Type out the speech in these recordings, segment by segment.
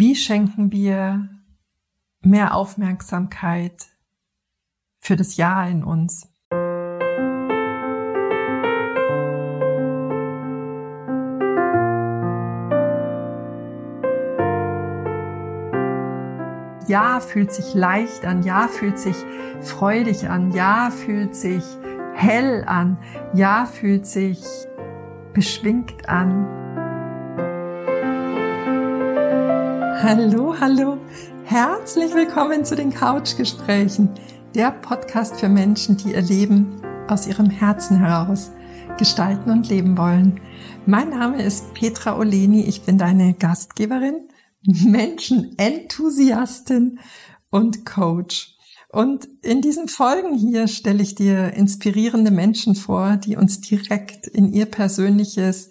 Wie schenken wir mehr Aufmerksamkeit für das Ja in uns? Ja fühlt sich leicht an, Ja fühlt sich freudig an, Ja fühlt sich hell an, Ja fühlt sich beschwingt an. Hallo, hallo, herzlich willkommen zu den Couchgesprächen, der Podcast für Menschen, die ihr Leben aus ihrem Herzen heraus gestalten und leben wollen. Mein Name ist Petra Oleni, ich bin deine Gastgeberin Menschenenthusiastin und Coach. Und in diesen Folgen hier stelle ich dir inspirierende Menschen vor, die uns direkt in ihr persönliches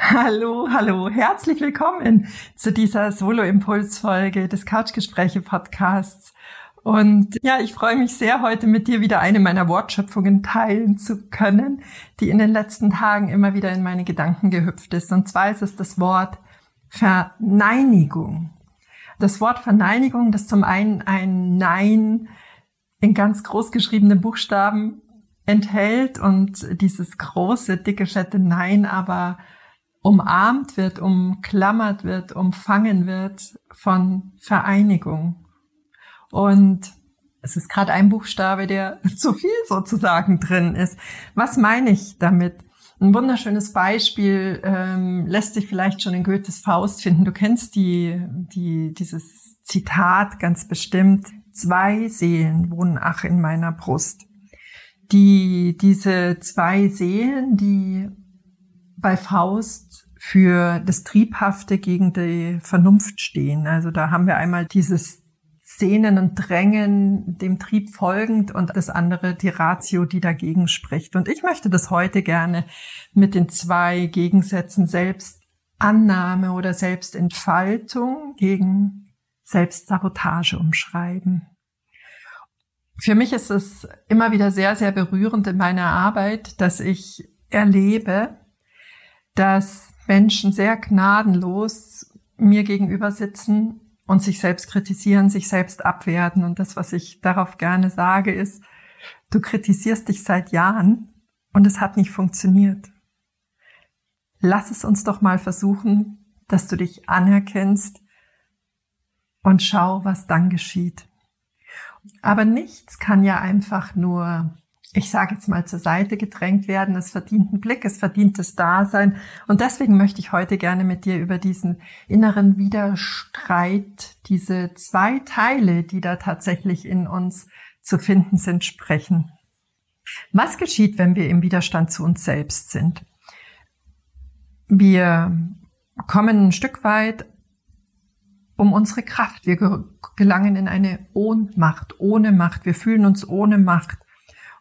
Hallo, hallo, herzlich willkommen zu dieser Solo-Impuls-Folge des Couchgespräche-Podcasts. Und ja, ich freue mich sehr, heute mit dir wieder eine meiner Wortschöpfungen teilen zu können, die in den letzten Tagen immer wieder in meine Gedanken gehüpft ist. Und zwar ist es das Wort Verneinigung das Wort Verneinigung, das zum einen ein Nein in ganz groß geschriebenen Buchstaben enthält und dieses große, dicke, fette Nein aber umarmt wird, umklammert wird, umfangen wird von Vereinigung. Und es ist gerade ein Buchstabe, der zu viel sozusagen drin ist. Was meine ich damit? Ein wunderschönes Beispiel ähm, lässt sich vielleicht schon in Goethes Faust finden. Du kennst die, die, dieses Zitat ganz bestimmt. Zwei Seelen wohnen ach in meiner Brust. Die, diese zwei Seelen, die bei Faust für das Triebhafte gegen die Vernunft stehen. Also da haben wir einmal dieses Szenen und Drängen dem Trieb folgend und das andere die Ratio, die dagegen spricht. Und ich möchte das heute gerne mit den zwei Gegensätzen Selbstannahme oder Selbstentfaltung gegen Selbstsabotage umschreiben. Für mich ist es immer wieder sehr, sehr berührend in meiner Arbeit, dass ich erlebe, dass Menschen sehr gnadenlos mir gegenüber sitzen und sich selbst kritisieren, sich selbst abwerten. Und das, was ich darauf gerne sage, ist, du kritisierst dich seit Jahren und es hat nicht funktioniert. Lass es uns doch mal versuchen, dass du dich anerkennst und schau, was dann geschieht. Aber nichts kann ja einfach nur ich sage jetzt mal, zur Seite gedrängt werden. Es verdient einen Blick, es verdient das Dasein. Und deswegen möchte ich heute gerne mit dir über diesen inneren Widerstreit, diese zwei Teile, die da tatsächlich in uns zu finden sind, sprechen. Was geschieht, wenn wir im Widerstand zu uns selbst sind? Wir kommen ein Stück weit um unsere Kraft. Wir gelangen in eine Ohnmacht, ohne Macht. Wir fühlen uns ohne Macht.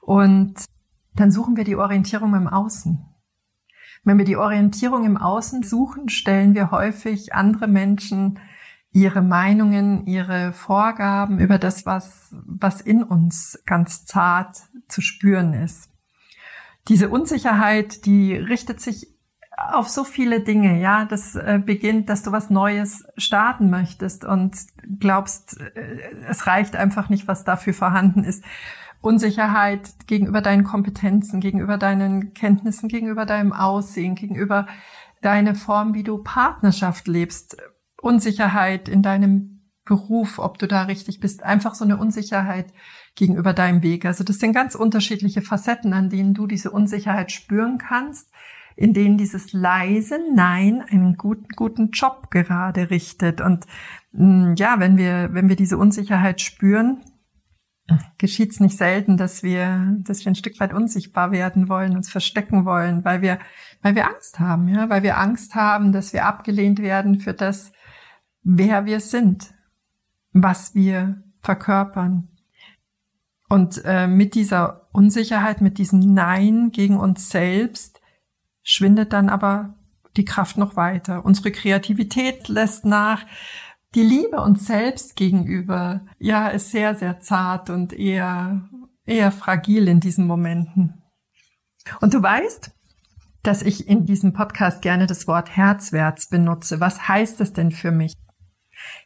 Und dann suchen wir die Orientierung im Außen. Wenn wir die Orientierung im Außen suchen, stellen wir häufig andere Menschen ihre Meinungen, ihre Vorgaben über das, was, was in uns ganz zart zu spüren ist. Diese Unsicherheit, die richtet sich auf so viele Dinge, ja, das äh, beginnt, dass du was Neues starten möchtest und glaubst, äh, es reicht einfach nicht, was dafür vorhanden ist. Unsicherheit gegenüber deinen Kompetenzen, gegenüber deinen Kenntnissen, gegenüber deinem Aussehen, gegenüber deiner Form, wie du Partnerschaft lebst, Unsicherheit in deinem Beruf, ob du da richtig bist, einfach so eine Unsicherheit gegenüber deinem Weg. Also das sind ganz unterschiedliche Facetten, an denen du diese Unsicherheit spüren kannst, in denen dieses leise Nein einen guten, guten Job gerade richtet. Und mm, ja, wenn wir, wenn wir diese Unsicherheit spüren, geschieht es nicht selten, dass wir, dass wir ein Stück weit unsichtbar werden wollen, uns verstecken wollen, weil wir, weil wir Angst haben, ja, weil wir Angst haben, dass wir abgelehnt werden für das, wer wir sind, was wir verkörpern. Und äh, mit dieser Unsicherheit, mit diesem Nein gegen uns selbst, schwindet dann aber die Kraft noch weiter. Unsere Kreativität lässt nach. Die Liebe uns selbst gegenüber, ja, ist sehr, sehr zart und eher, eher fragil in diesen Momenten. Und du weißt, dass ich in diesem Podcast gerne das Wort Herzwärts benutze. Was heißt das denn für mich?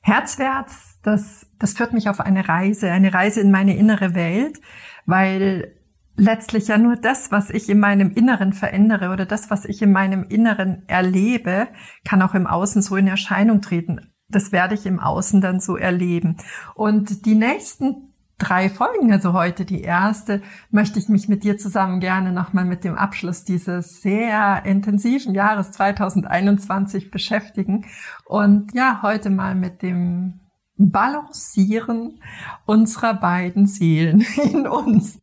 Herzwärts, das, das führt mich auf eine Reise, eine Reise in meine innere Welt, weil letztlich ja nur das, was ich in meinem Inneren verändere oder das, was ich in meinem Inneren erlebe, kann auch im Außen so in Erscheinung treten. Das werde ich im Außen dann so erleben. Und die nächsten drei Folgen, also heute die erste, möchte ich mich mit dir zusammen gerne nochmal mit dem Abschluss dieses sehr intensiven Jahres 2021 beschäftigen. Und ja, heute mal mit dem Balancieren unserer beiden Seelen in uns.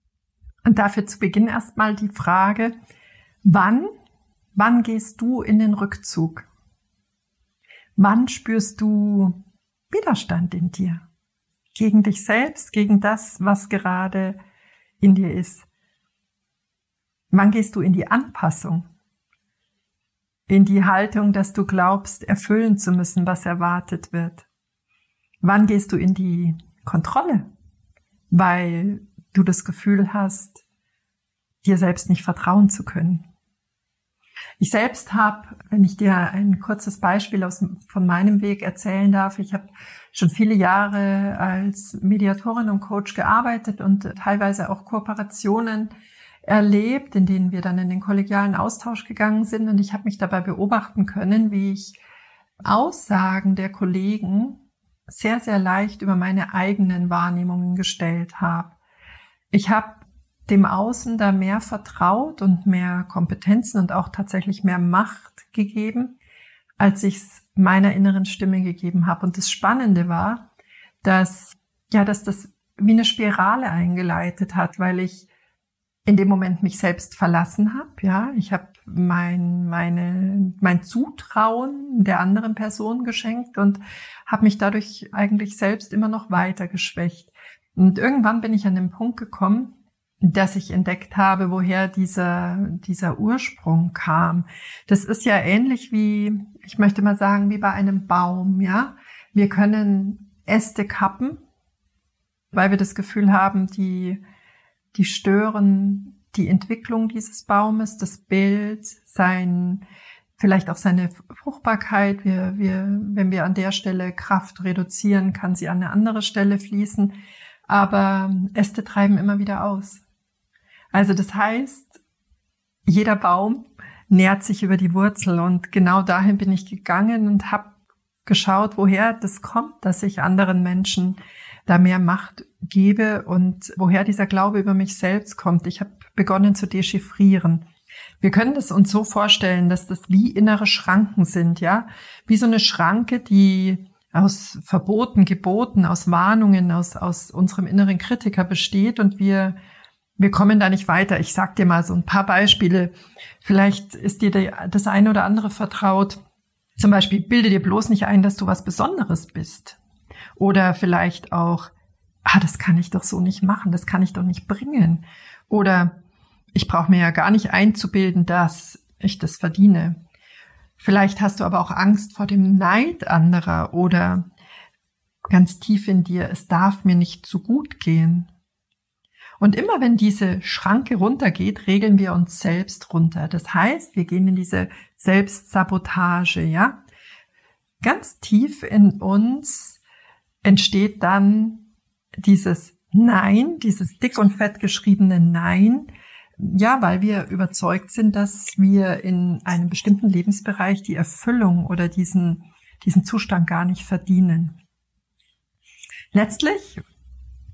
Und dafür zu Beginn erstmal die Frage, wann, wann gehst du in den Rückzug? Wann spürst du Widerstand in dir? Gegen dich selbst, gegen das, was gerade in dir ist? Wann gehst du in die Anpassung? In die Haltung, dass du glaubst, erfüllen zu müssen, was erwartet wird? Wann gehst du in die Kontrolle? Weil du das Gefühl hast, dir selbst nicht vertrauen zu können. Ich selbst habe, wenn ich dir ein kurzes Beispiel aus, von meinem Weg erzählen darf, ich habe schon viele Jahre als Mediatorin und Coach gearbeitet und teilweise auch Kooperationen erlebt, in denen wir dann in den kollegialen Austausch gegangen sind. Und ich habe mich dabei beobachten können, wie ich Aussagen der Kollegen sehr, sehr leicht über meine eigenen Wahrnehmungen gestellt habe. Ich habe dem Außen da mehr vertraut und mehr Kompetenzen und auch tatsächlich mehr Macht gegeben, als ich es meiner inneren Stimme gegeben habe. Und das Spannende war, dass ja, dass das wie eine Spirale eingeleitet hat, weil ich in dem Moment mich selbst verlassen habe. Ja, ich habe mein meine mein Zutrauen der anderen Person geschenkt und habe mich dadurch eigentlich selbst immer noch weiter geschwächt. Und irgendwann bin ich an den Punkt gekommen, dass ich entdeckt habe, woher dieser, dieser Ursprung kam. Das ist ja ähnlich wie, ich möchte mal sagen, wie bei einem Baum, ja. Wir können Äste kappen, weil wir das Gefühl haben, die, die stören die Entwicklung dieses Baumes, das Bild, sein, vielleicht auch seine Fruchtbarkeit. Wir, wir, wenn wir an der Stelle Kraft reduzieren, kann sie an eine andere Stelle fließen aber Äste treiben immer wieder aus. Also das heißt, jeder Baum nährt sich über die Wurzel und genau dahin bin ich gegangen und habe geschaut, woher das kommt, dass ich anderen Menschen da mehr Macht gebe und woher dieser Glaube über mich selbst kommt. Ich habe begonnen zu dechiffrieren. Wir können das uns so vorstellen, dass das wie innere Schranken sind, ja, wie so eine Schranke, die aus Verboten, Geboten, aus Warnungen, aus, aus unserem inneren Kritiker besteht und wir, wir kommen da nicht weiter. Ich sag dir mal so ein paar Beispiele. Vielleicht ist dir das eine oder andere vertraut. Zum Beispiel, bilde dir bloß nicht ein, dass du was Besonderes bist. Oder vielleicht auch, ah, das kann ich doch so nicht machen, das kann ich doch nicht bringen. Oder ich brauche mir ja gar nicht einzubilden, dass ich das verdiene. Vielleicht hast du aber auch Angst vor dem Neid anderer oder ganz tief in dir, es darf mir nicht zu gut gehen. Und immer wenn diese Schranke runtergeht, regeln wir uns selbst runter. Das heißt, wir gehen in diese Selbstsabotage, ja? Ganz tief in uns entsteht dann dieses Nein, dieses dick und fett geschriebene Nein, ja, weil wir überzeugt sind, dass wir in einem bestimmten Lebensbereich die Erfüllung oder diesen, diesen Zustand gar nicht verdienen. Letztlich,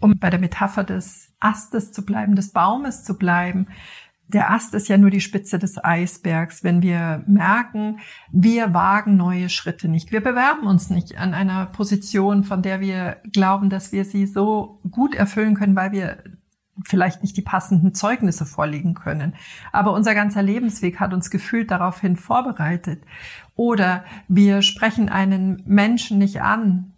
um bei der Metapher des Astes zu bleiben, des Baumes zu bleiben, der Ast ist ja nur die Spitze des Eisbergs, wenn wir merken, wir wagen neue Schritte nicht. Wir bewerben uns nicht an einer Position, von der wir glauben, dass wir sie so gut erfüllen können, weil wir vielleicht nicht die passenden Zeugnisse vorlegen können. Aber unser ganzer Lebensweg hat uns gefühlt daraufhin vorbereitet. Oder wir sprechen einen Menschen nicht an,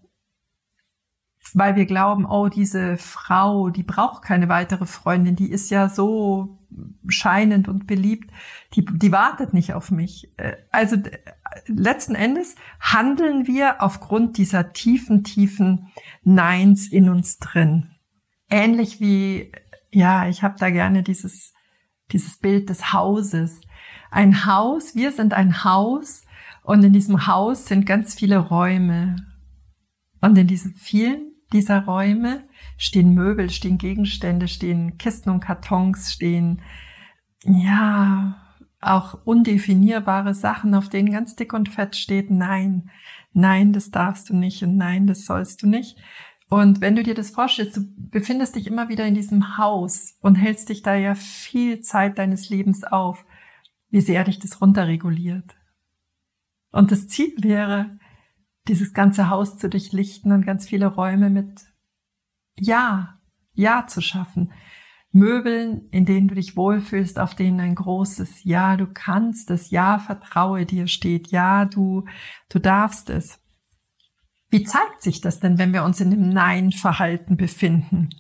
weil wir glauben, oh, diese Frau, die braucht keine weitere Freundin, die ist ja so scheinend und beliebt, die, die wartet nicht auf mich. Äh, also letzten Endes handeln wir aufgrund dieser tiefen, tiefen Neins in uns drin. Ähnlich wie, ja, ich habe da gerne dieses, dieses Bild des Hauses. Ein Haus, wir sind ein Haus und in diesem Haus sind ganz viele Räume. Und in diesen vielen dieser Räume stehen Möbel, stehen Gegenstände, stehen Kisten und Kartons, stehen, ja, auch undefinierbare Sachen, auf denen ganz dick und fett steht, nein, nein, das darfst du nicht und nein, das sollst du nicht. Und wenn du dir das vorstellst, du befindest dich immer wieder in diesem Haus und hältst dich da ja viel Zeit deines Lebens auf, wie sehr dich das runterreguliert. Und das Ziel wäre, dieses ganze Haus zu durchlichten und ganz viele Räume mit Ja, Ja zu schaffen. Möbeln, in denen du dich wohlfühlst, auf denen ein großes Ja, du kannst es, Ja, vertraue dir steht, Ja, du, du darfst es. Wie zeigt sich das denn, wenn wir uns in dem Nein-Verhalten befinden?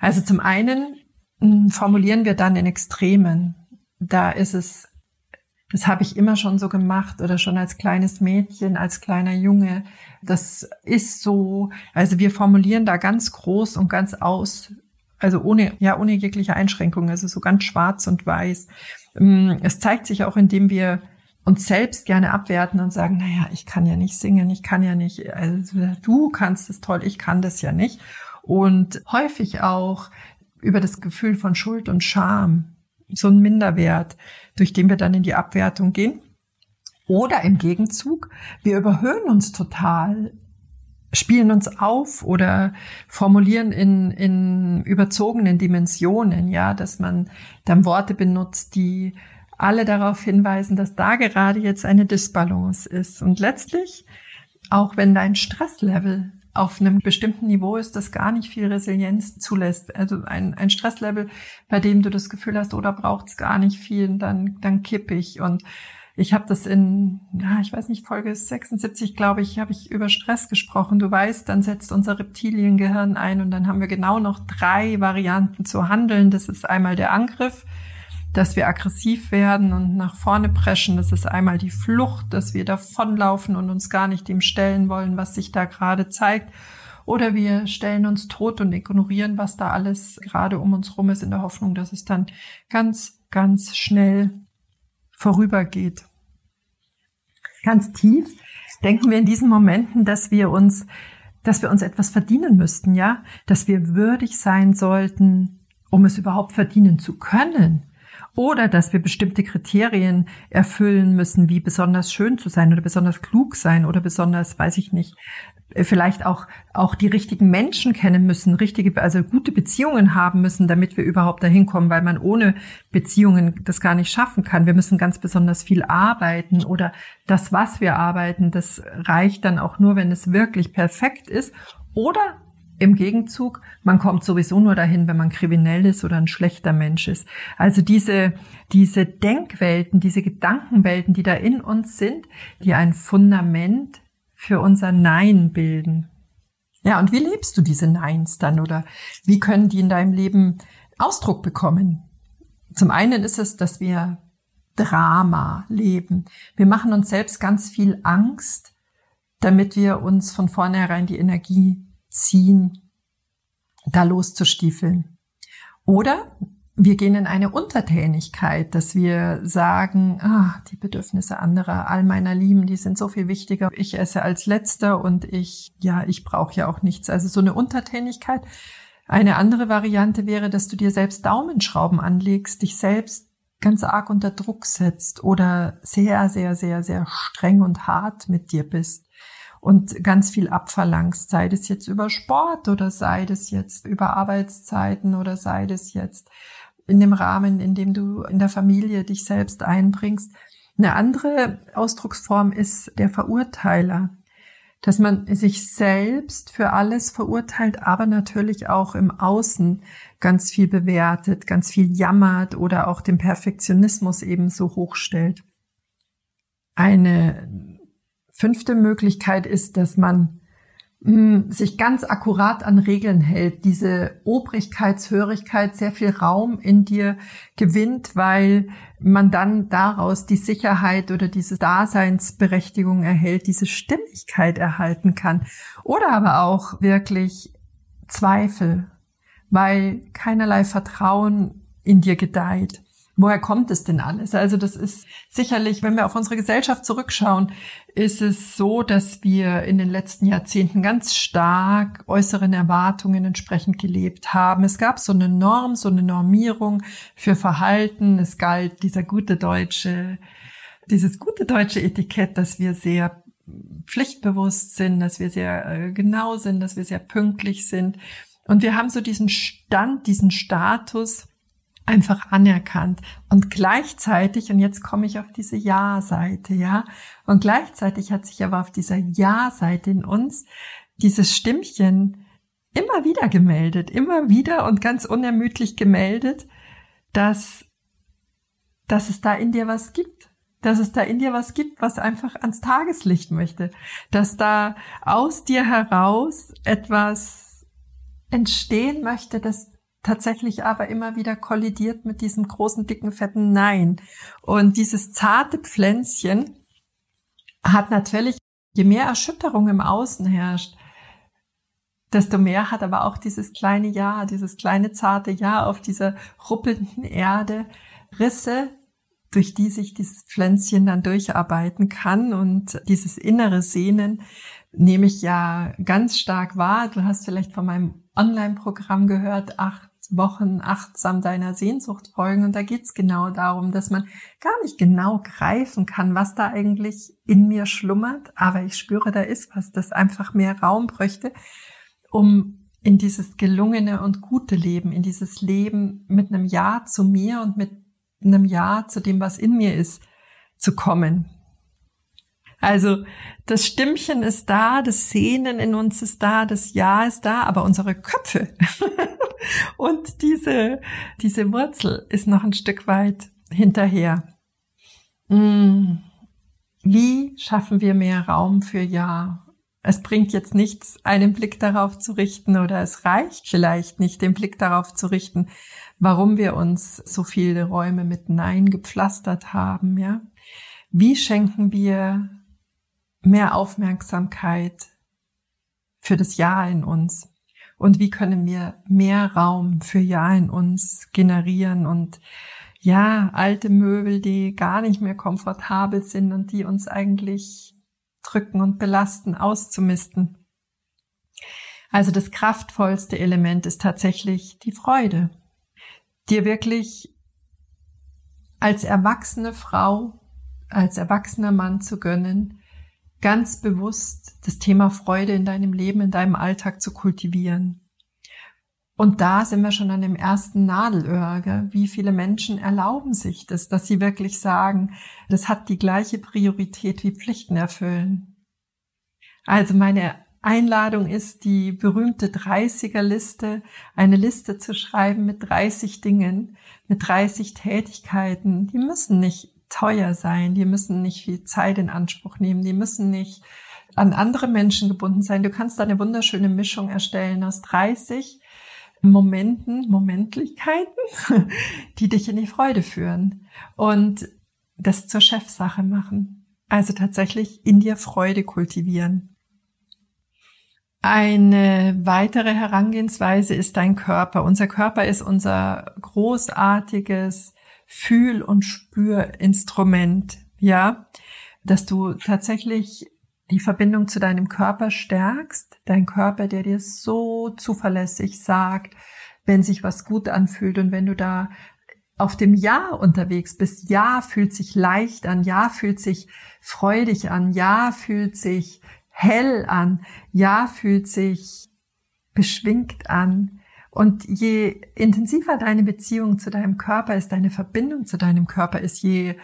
Also zum einen hm, formulieren wir dann in Extremen. Da ist es das habe ich immer schon so gemacht oder schon als kleines Mädchen, als kleiner Junge. Das ist so, also wir formulieren da ganz groß und ganz aus, also ohne, ja, ohne jegliche Einschränkung, also so ganz schwarz und weiß. Mm, es zeigt sich auch, indem wir uns selbst gerne abwerten und sagen, naja, ich kann ja nicht singen, ich kann ja nicht, also du kannst es toll, ich kann das ja nicht. Und häufig auch über das Gefühl von Schuld und Scham so ein Minderwert, durch den wir dann in die Abwertung gehen. Oder im Gegenzug, wir überhöhen uns total, spielen uns auf oder formulieren in, in überzogenen Dimensionen, ja, dass man dann Worte benutzt, die alle darauf hinweisen, dass da gerade jetzt eine Disbalance ist. Und letztlich, auch wenn dein Stresslevel auf einem bestimmten Niveau ist, das gar nicht viel Resilienz zulässt. Also ein, ein Stresslevel, bei dem du das Gefühl hast, oder oh, braucht es gar nicht viel, dann, dann kipp ich. Und ich habe das in, ja, ich weiß nicht, Folge 76, glaube ich, habe ich über Stress gesprochen. Du weißt, dann setzt unser Reptiliengehirn ein und dann haben wir genau noch drei Varianten zu handeln. Das ist einmal der Angriff, dass wir aggressiv werden und nach vorne preschen. Das ist einmal die Flucht, dass wir davonlaufen und uns gar nicht dem stellen wollen, was sich da gerade zeigt. Oder wir stellen uns tot und ignorieren, was da alles gerade um uns rum ist, in der Hoffnung, dass es dann ganz, ganz schnell vorübergeht. Ganz tief denken wir in diesen Momenten, dass wir uns, dass wir uns etwas verdienen müssten, ja, dass wir würdig sein sollten, um es überhaupt verdienen zu können oder dass wir bestimmte Kriterien erfüllen müssen, wie besonders schön zu sein oder besonders klug sein oder besonders, weiß ich nicht, äh, vielleicht auch, auch die richtigen Menschen kennen müssen, richtige, also gute Beziehungen haben müssen, damit wir überhaupt dahin kommen, weil man ohne Beziehungen das gar nicht schaffen kann. Wir müssen ganz besonders viel arbeiten oder das, was wir arbeiten, das reicht dann auch nur, wenn es wirklich perfekt ist. Oder im Gegenzug, man kommt sowieso nur dahin, wenn man kriminell ist oder ein schlechter Mensch ist. Also diese, diese Denkwelten, diese Gedankenwelten, die da in uns sind, die ein Fundament für unser Nein bilden. Ja, und wie lebst du diese Neins dann oder wie können die in deinem Leben Ausdruck bekommen? Zum einen ist es, dass wir Drama leben. Wir machen uns selbst ganz viel Angst, damit wir uns von vornherein die Energie ziehen, da loszustiefeln. Oder wir gehen in eine Untertänigkeit, dass wir sagen, ah, die Bedürfnisse anderer, all meiner Lieben, die sind so viel wichtiger. Ich esse als letzter und ich, ja, ich brauche ja auch nichts. Also so eine Untertänigkeit. Eine andere Variante wäre, dass du dir selbst Daumenschrauben anlegst, dich selbst ganz arg unter Druck setzt oder sehr, sehr, sehr, sehr streng und hart mit dir bist und ganz viel abverlangst, sei das jetzt über Sport oder sei das jetzt über Arbeitszeiten oder sei das jetzt in dem Rahmen, in dem du in der Familie dich selbst einbringst. Eine andere Ausdrucksform ist der Verurteiler, dass man sich selbst für alles verurteilt, aber natürlich auch im Außen ganz viel bewertet, ganz viel jammert oder auch den Perfektionismus ebenso hochstellt. Eine Fünfte Möglichkeit ist, dass man mm, sich ganz akkurat an Regeln hält, diese Obrigkeitshörigkeit sehr viel Raum in dir gewinnt, weil man dann daraus die Sicherheit oder diese Daseinsberechtigung erhält, diese Stimmigkeit erhalten kann. Oder aber auch wirklich Zweifel, weil keinerlei Vertrauen in dir gedeiht. Woher kommt es denn alles? Also das ist sicherlich, wenn wir auf unsere Gesellschaft zurückschauen, ist es so, dass wir in den letzten Jahrzehnten ganz stark äußeren Erwartungen entsprechend gelebt haben. Es gab so eine Norm, so eine Normierung für Verhalten. Es galt dieser gute deutsche, dieses gute deutsche Etikett, dass wir sehr pflichtbewusst sind, dass wir sehr äh, genau sind, dass wir sehr pünktlich sind. Und wir haben so diesen Stand, diesen Status, einfach anerkannt. Und gleichzeitig, und jetzt komme ich auf diese Ja-Seite, ja, und gleichzeitig hat sich aber auf dieser Ja-Seite in uns dieses Stimmchen immer wieder gemeldet, immer wieder und ganz unermüdlich gemeldet, dass, dass es da in dir was gibt, dass es da in dir was gibt, was einfach ans Tageslicht möchte, dass da aus dir heraus etwas entstehen möchte, das tatsächlich aber immer wieder kollidiert mit diesem großen, dicken, fetten Nein. Und dieses zarte Pflänzchen hat natürlich, je mehr Erschütterung im Außen herrscht, desto mehr hat aber auch dieses kleine Ja, dieses kleine zarte Ja auf dieser ruppelnden Erde Risse, durch die sich dieses Pflänzchen dann durcharbeiten kann und dieses innere Sehnen nehme ich ja ganz stark wahr. Du hast vielleicht von meinem Online-Programm gehört, acht Wochen achtsam deiner Sehnsucht folgen. Und da geht's genau darum, dass man gar nicht genau greifen kann, was da eigentlich in mir schlummert. Aber ich spüre, da ist was, das einfach mehr Raum bräuchte, um in dieses gelungene und gute Leben, in dieses Leben mit einem Ja zu mir und mit einem Ja zu dem, was in mir ist, zu kommen. Also das Stimmchen ist da, das Sehnen in uns ist da, das Ja ist da, aber unsere Köpfe und diese, diese Wurzel ist noch ein Stück weit hinterher. Hm. Wie schaffen wir mehr Raum für Ja? Es bringt jetzt nichts, einen Blick darauf zu richten oder es reicht vielleicht nicht, den Blick darauf zu richten, warum wir uns so viele Räume mit Nein gepflastert haben, ja? Wie schenken wir mehr Aufmerksamkeit für das Ja in uns? Und wie können wir mehr Raum für Ja in uns generieren und ja, alte Möbel, die gar nicht mehr komfortabel sind und die uns eigentlich drücken und belasten, auszumisten. Also das kraftvollste Element ist tatsächlich die Freude. Dir wirklich als erwachsene Frau, als erwachsener Mann zu gönnen, ganz bewusst das Thema Freude in deinem Leben, in deinem Alltag zu kultivieren. Und da sind wir schon an dem ersten Nadelöhr. Wie viele Menschen erlauben sich das, dass sie wirklich sagen, das hat die gleiche Priorität wie Pflichten erfüllen. Also meine Einladung ist, die berühmte 30er Liste, eine Liste zu schreiben mit 30 Dingen, mit 30 Tätigkeiten. Die müssen nicht teuer sein, die müssen nicht viel Zeit in Anspruch nehmen, die müssen nicht an andere Menschen gebunden sein. Du kannst da eine wunderschöne Mischung erstellen aus 30 Momenten, Momentlichkeiten, die dich in die Freude führen und das zur Chefsache machen. Also tatsächlich in dir Freude kultivieren. Eine weitere Herangehensweise ist dein Körper. Unser Körper ist unser großartiges Fühl- und Spürinstrument, ja, dass du tatsächlich die Verbindung zu deinem Körper stärkst, dein Körper, der dir so zuverlässig sagt, wenn sich was gut anfühlt und wenn du da auf dem Ja unterwegs bist, Ja fühlt sich leicht an, Ja fühlt sich freudig an, Ja fühlt sich hell an, Ja fühlt sich beschwingt an, und je intensiver deine Beziehung zu deinem Körper ist, deine Verbindung zu deinem Körper ist, je,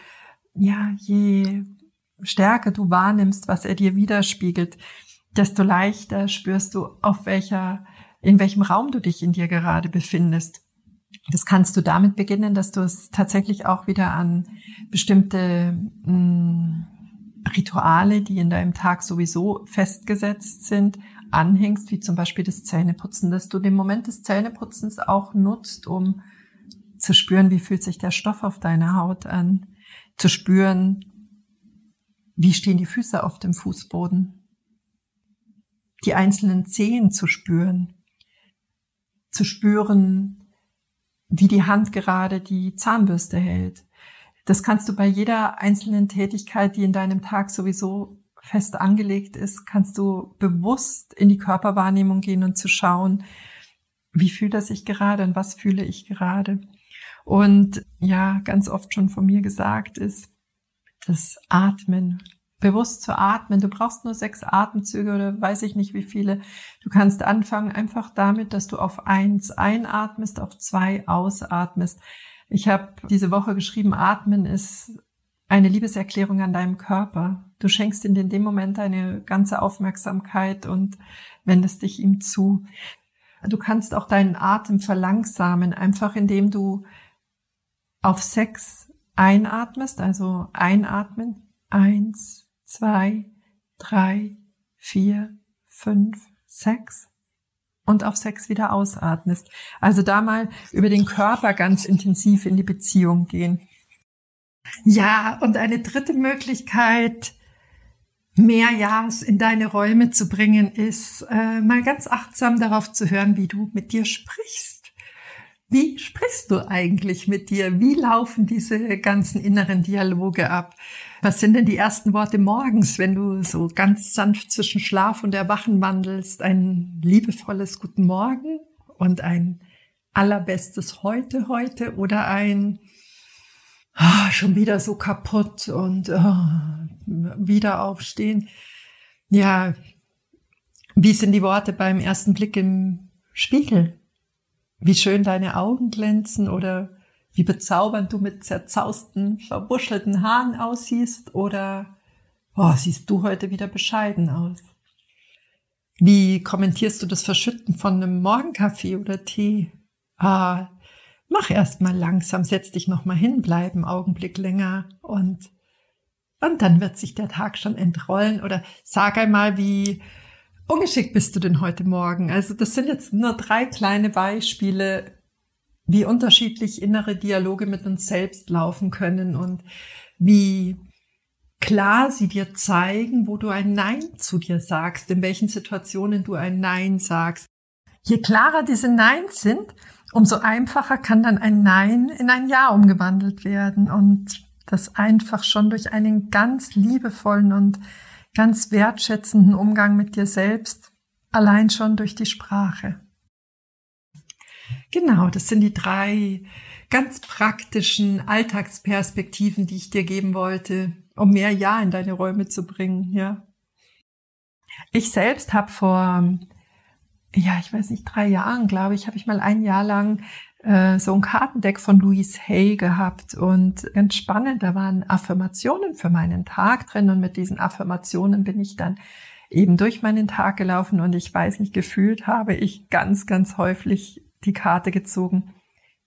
ja, je stärker du wahrnimmst, was er dir widerspiegelt, desto leichter spürst du, auf welcher, in welchem Raum du dich in dir gerade befindest. Das kannst du damit beginnen, dass du es tatsächlich auch wieder an bestimmte mh, mm, Rituale, die in deinem Tag sowieso festgesetzt sind, anhängst, wie zum Beispiel das Zähneputzen, dass du den Moment des Zähneputzens auch nutzt, um zu spüren, wie fühlt sich der Stoff auf deiner Haut an, zu spüren, wie stehen die Füße auf dem Fußboden, die einzelnen Zehen zu spüren, zu spüren, wie die Hand gerade die Zahnbürste hält. Das kannst du bei jeder einzelnen Tätigkeit, die in deinem Tag sowieso fest angelegt ist, kannst du bewusst in die Körperwahrnehmung gehen und zu schauen, wie fühlt er sich gerade und was fühle ich gerade. Und ja, ganz oft schon von mir gesagt ist, das Atmen, bewusst zu atmen. Du brauchst nur sechs Atemzüge oder weiß ich nicht wie viele. Du kannst anfangen einfach damit, dass du auf eins einatmest, auf zwei ausatmest. Ich habe diese Woche geschrieben, Atmen ist eine Liebeserklärung an deinem Körper. Du schenkst ihm in dem Moment deine ganze Aufmerksamkeit und wendest dich ihm zu. Du kannst auch deinen Atem verlangsamen, einfach indem du auf sechs einatmest, also einatmen. Eins, zwei, drei, vier, fünf, sechs und auf sechs wieder ausatmest. Also da mal über den Körper ganz intensiv in die Beziehung gehen. Ja, und eine dritte Möglichkeit, mehr Ja's in deine Räume zu bringen, ist äh, mal ganz achtsam darauf zu hören, wie du mit dir sprichst. Wie sprichst du eigentlich mit dir? Wie laufen diese ganzen inneren Dialoge ab? Was sind denn die ersten Worte morgens, wenn du so ganz sanft zwischen Schlaf und Erwachen wandelst? Ein liebevolles Guten Morgen und ein allerbestes Heute heute oder ein ah, schon wieder so kaputt und oh, wieder aufstehen. Ja, wie sind die Worte beim ersten Blick im Spiegel? Wie schön deine Augen glänzen oder wie bezaubernd du mit zerzausten, verwuschelten Haaren aussiehst oder oh, siehst du heute wieder bescheiden aus? Wie kommentierst du das Verschütten von einem Morgenkaffee oder Tee? Ah, mach erst mal langsam, setz dich noch mal hin, bleib einen Augenblick länger und und dann wird sich der Tag schon entrollen oder sag einmal, wie ungeschickt bist du denn heute Morgen? Also das sind jetzt nur drei kleine Beispiele, wie unterschiedlich innere Dialoge mit uns selbst laufen können und wie klar sie dir zeigen, wo du ein Nein zu dir sagst, in welchen Situationen du ein Nein sagst. Je klarer diese Neins sind, umso einfacher kann dann ein Nein in ein Ja umgewandelt werden und das einfach schon durch einen ganz liebevollen und ganz wertschätzenden Umgang mit dir selbst, allein schon durch die Sprache. Genau, das sind die drei ganz praktischen Alltagsperspektiven, die ich dir geben wollte, um mehr Ja in deine Räume zu bringen, ja. Ich selbst habe vor ja, ich weiß nicht, drei Jahren, glaube ich, habe ich mal ein Jahr lang äh, so ein Kartendeck von Louise Hay gehabt und ganz spannend, da waren Affirmationen für meinen Tag drin und mit diesen Affirmationen bin ich dann eben durch meinen Tag gelaufen und ich weiß nicht, gefühlt habe ich ganz, ganz häufig die Karte gezogen.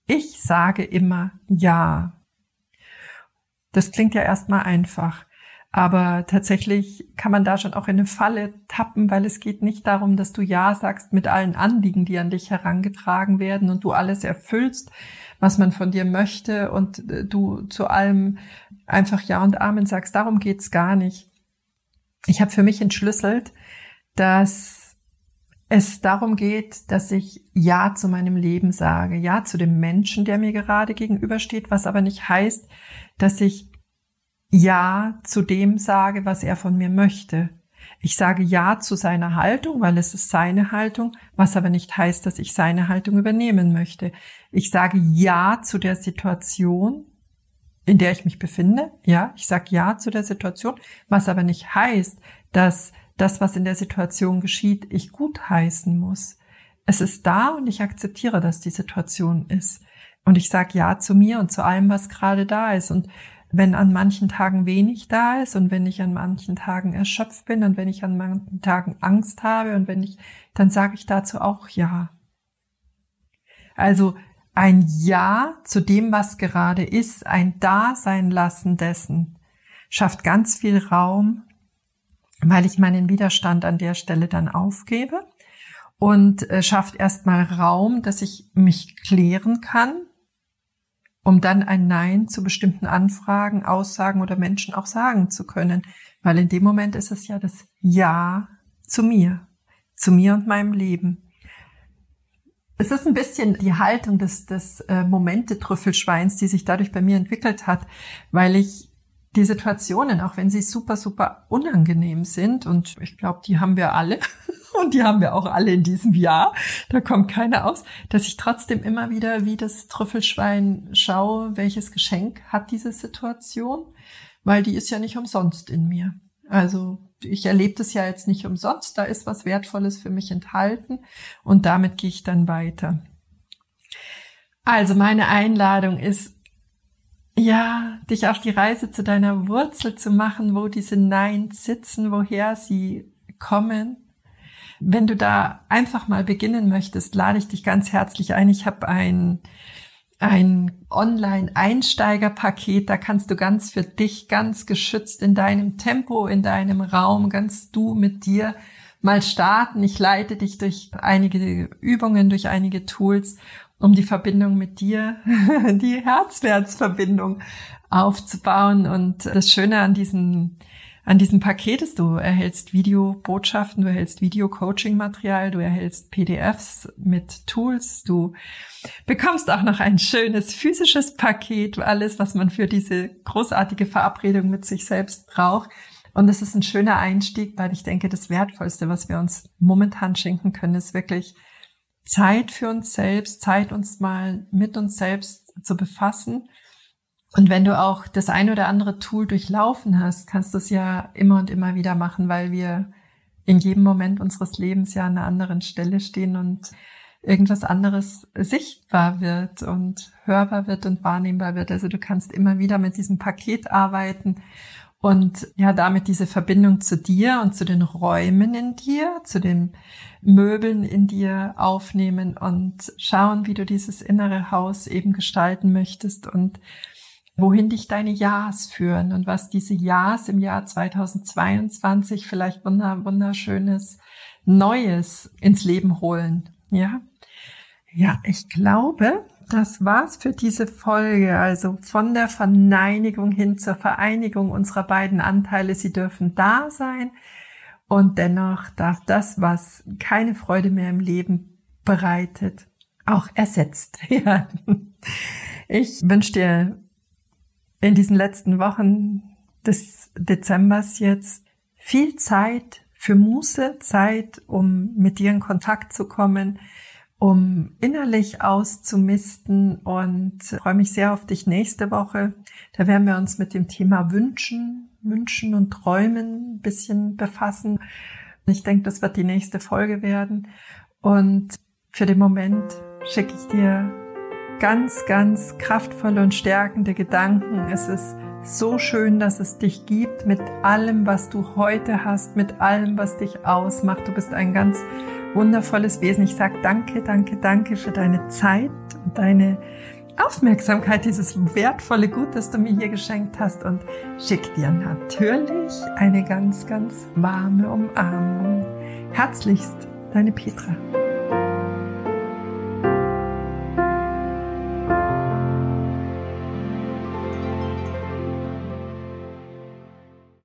Ich sage immer Ja. Das klingt ja erstmal einfach. Aber tatsächlich kann man da schon auch in eine Falle tappen, weil es geht nicht darum, dass du Ja sagst mit allen Anliegen, die an dich herangetragen werden und du alles erfüllst, was man von dir möchte und äh, du zu allem einfach Ja und Amen sagst. Darum geht's gar nicht. Ich habe für mich entschlüsselt, dass es darum geht, dass ich Ja zu meinem Leben sage, Ja zu dem Menschen, der mir gerade gegenübersteht, was aber nicht heißt, dass ich ja zu dem sage, was er von mir möchte. Ich sage Ja zu seiner Haltung, weil es ist seine Haltung, was aber nicht heißt, dass ich seine Haltung übernehmen möchte. Ich sage Ja zu der Situation, in der ich mich befinde. Ja, ich sage Ja zu der Situation, was aber nicht heißt, dass das, was in der Situation geschieht, ich gut heißen muss. Es ist da und ich akzeptiere, dass die Situation ist. Und ich sage Ja zu mir und zu allem, was gerade da ist. Und wenn an manchen Tagen wenig da ist und wenn ich an manchen Tagen erschöpft bin und wenn ich an manchen Tagen Angst habe und wenn ich, dann sage ich dazu auch Ja. Also ein Ja zu dem, was gerade ist, ein Dasein lassen dessen, schafft ganz viel Raum weil ich meinen Widerstand an der Stelle dann aufgebe und äh, schafft erstmal Raum, dass ich mich klären kann, um dann ein Nein zu bestimmten Anfragen, Aussagen oder Menschen auch sagen zu können. Weil in dem Moment ist es ja das Ja zu mir, zu mir und meinem Leben. Es ist ein bisschen die Haltung des, des äh, Momente-Trüffelschweins, die sich dadurch bei mir entwickelt hat, weil ich die Situationen, auch wenn sie super, super unangenehm sind, und ich glaube, die haben wir alle, und die haben wir auch alle in diesem Jahr, da kommt keiner aus, dass ich trotzdem immer wieder wie das Trüffelschwein schaue, welches Geschenk hat diese Situation, weil die ist ja nicht umsonst in mir. Also ich erlebe das ja jetzt nicht umsonst, da ist was Wertvolles für mich enthalten und damit gehe ich dann weiter. Also meine Einladung ist, ja, dich auf die Reise zu deiner Wurzel zu machen, wo diese Neins sitzen, woher sie kommen. Wenn du da einfach mal beginnen möchtest, lade ich dich ganz herzlich ein. Ich habe ein, ein Online-Einsteigerpaket, da kannst du ganz für dich, ganz geschützt in deinem Tempo, in deinem Raum, ganz du mit dir mal starten. Ich leite dich durch einige Übungen, durch einige Tools um die Verbindung mit dir, die Herzwärtsverbindung aufzubauen. Und das Schöne an diesem, an diesem Paket ist, du erhältst Videobotschaften, du erhältst Video-Coaching-Material, du erhältst PDFs mit Tools, du bekommst auch noch ein schönes physisches Paket, alles, was man für diese großartige Verabredung mit sich selbst braucht. Und es ist ein schöner Einstieg, weil ich denke, das Wertvollste, was wir uns momentan schenken können, ist wirklich Zeit für uns selbst, Zeit uns mal mit uns selbst zu befassen. Und wenn du auch das ein oder andere Tool durchlaufen hast, kannst du es ja immer und immer wieder machen, weil wir in jedem Moment unseres Lebens ja an einer anderen Stelle stehen und irgendwas anderes sichtbar wird und hörbar wird und wahrnehmbar wird. Also du kannst immer wieder mit diesem Paket arbeiten und ja, damit diese Verbindung zu dir und zu den Räumen in dir, zu den Möbeln in dir aufnehmen und schauen, wie du dieses innere Haus eben gestalten möchtest und wohin dich deine Ja's führen und was diese Ja's im Jahr 2022 vielleicht wunderschönes Neues ins Leben holen. Ja. Ja, ich glaube, das war's für diese Folge. Also von der Verneinigung hin zur Vereinigung unserer beiden Anteile. Sie dürfen da sein. Und dennoch darf das, was keine Freude mehr im Leben bereitet, auch ersetzt werden. Ich wünsche dir in diesen letzten Wochen des Dezembers jetzt viel Zeit für Muße, Zeit, um mit dir in Kontakt zu kommen, um innerlich auszumisten und freue mich sehr auf dich nächste Woche. Da werden wir uns mit dem Thema Wünschen, Wünschen und Träumen ein bisschen befassen. Ich denke, das wird die nächste Folge werden. Und für den Moment schicke ich dir ganz, ganz kraftvolle und stärkende Gedanken. Es ist so schön, dass es dich gibt mit allem, was du heute hast, mit allem, was dich ausmacht. Du bist ein ganz wundervolles Wesen. Ich sage danke, danke, danke für deine Zeit und deine Aufmerksamkeit, dieses wertvolle Gut, das du mir hier geschenkt hast und schick dir natürlich eine ganz, ganz warme Umarmung. Herzlichst, deine Petra.